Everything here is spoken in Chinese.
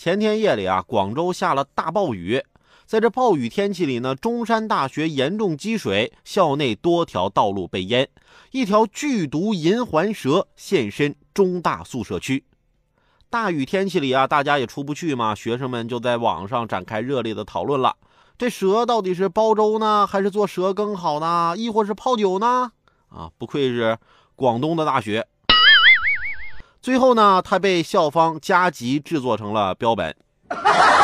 前天夜里啊，广州下了大暴雨。在这暴雨天气里呢，中山大学严重积水，校内多条道路被淹，一条剧毒银环蛇现身中大宿舍区。大雨天气里啊，大家也出不去嘛，学生们就在网上展开热烈的讨论了：这蛇到底是煲粥呢，还是做蛇羹好呢？亦或是泡酒呢？啊，不愧是广东的大学。最后呢，他被校方加急制作成了标本。